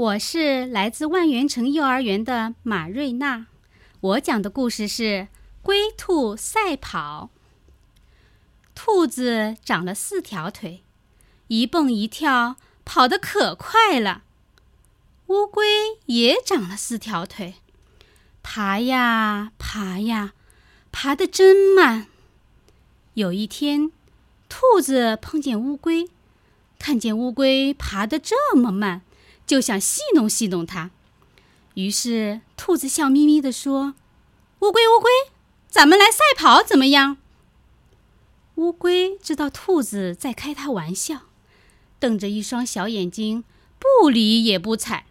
我是来自万源城幼儿园的马瑞娜，我讲的故事是《龟兔赛跑》。兔子长了四条腿，一蹦一跳，跑得可快了。乌龟也长了四条腿，爬呀爬呀，爬得真慢。有一天，兔子碰见乌龟，看见乌龟爬得这么慢。就想戏弄戏弄它，于是兔子笑眯眯地说：“乌龟，乌龟，咱们来赛跑怎么样？”乌龟知道兔子在开它玩笑，瞪着一双小眼睛，不理也不睬。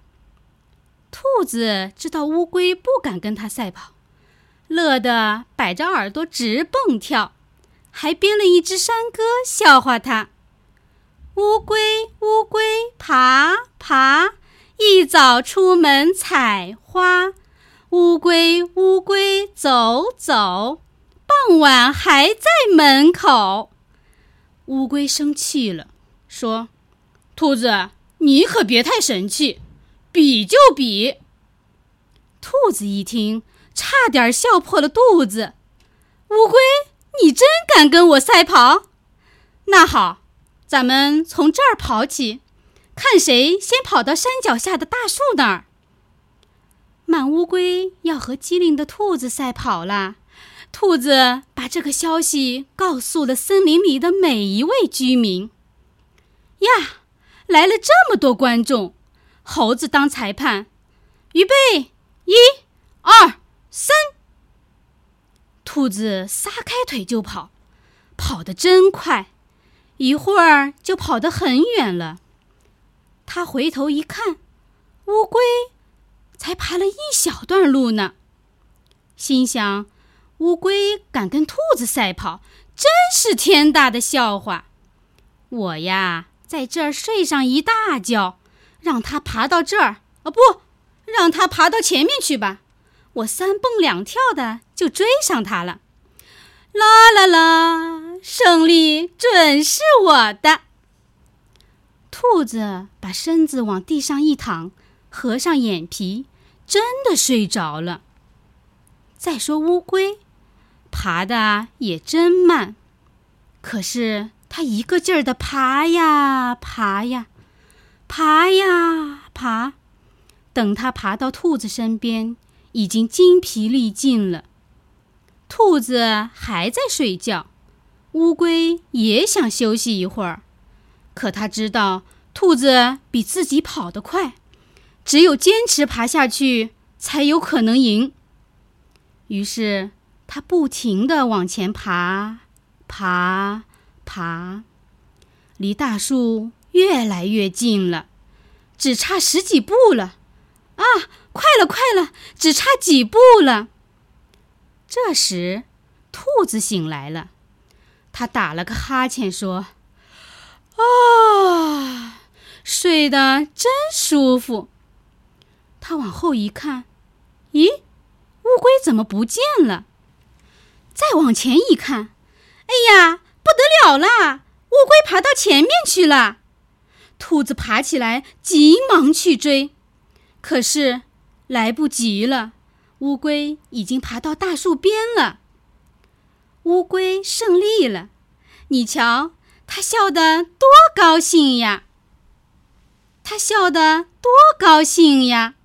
兔子知道乌龟不敢跟它赛跑，乐得摆着耳朵直蹦跳，还编了一支山歌笑话它。乌龟，乌龟，爬爬，一早出门采花。乌龟，乌龟，走走，傍晚还在门口。乌龟生气了，说：“兔子，你可别太神气，比就比。”兔子一听，差点笑破了肚子。乌龟，你真敢跟我赛跑？那好。咱们从这儿跑起，看谁先跑到山脚下的大树那儿。满乌龟要和机灵的兔子赛跑了，兔子把这个消息告诉了森林里的每一位居民。呀，来了这么多观众，猴子当裁判，预备，一、二、三。兔子撒开腿就跑，跑得真快。一会儿就跑得很远了。他回头一看，乌龟才爬了一小段路呢。心想：乌龟敢跟兔子赛跑，真是天大的笑话！我呀，在这儿睡上一大觉，让它爬到这儿，哦不，让它爬到前面去吧。我三蹦两跳的就追上它了。啦啦啦！胜利准是我的。兔子把身子往地上一躺，合上眼皮，真的睡着了。再说乌龟，爬的也真慢，可是它一个劲儿的爬呀爬呀，爬呀爬，等它爬到兔子身边，已经精疲力尽了。兔子还在睡觉。乌龟也想休息一会儿，可它知道兔子比自己跑得快，只有坚持爬下去才有可能赢。于是他不停地往前爬，爬，爬，离大树越来越近了，只差十几步了。啊，快了，快了，只差几步了。这时，兔子醒来了。他打了个哈欠，说：“啊，睡得真舒服。”他往后一看，咦，乌龟怎么不见了？再往前一看，哎呀，不得了啦！乌龟爬到前面去了。兔子爬起来，急忙去追，可是来不及了，乌龟已经爬到大树边了。乌龟胜利了，你瞧，它笑得多高兴呀！它笑得多高兴呀！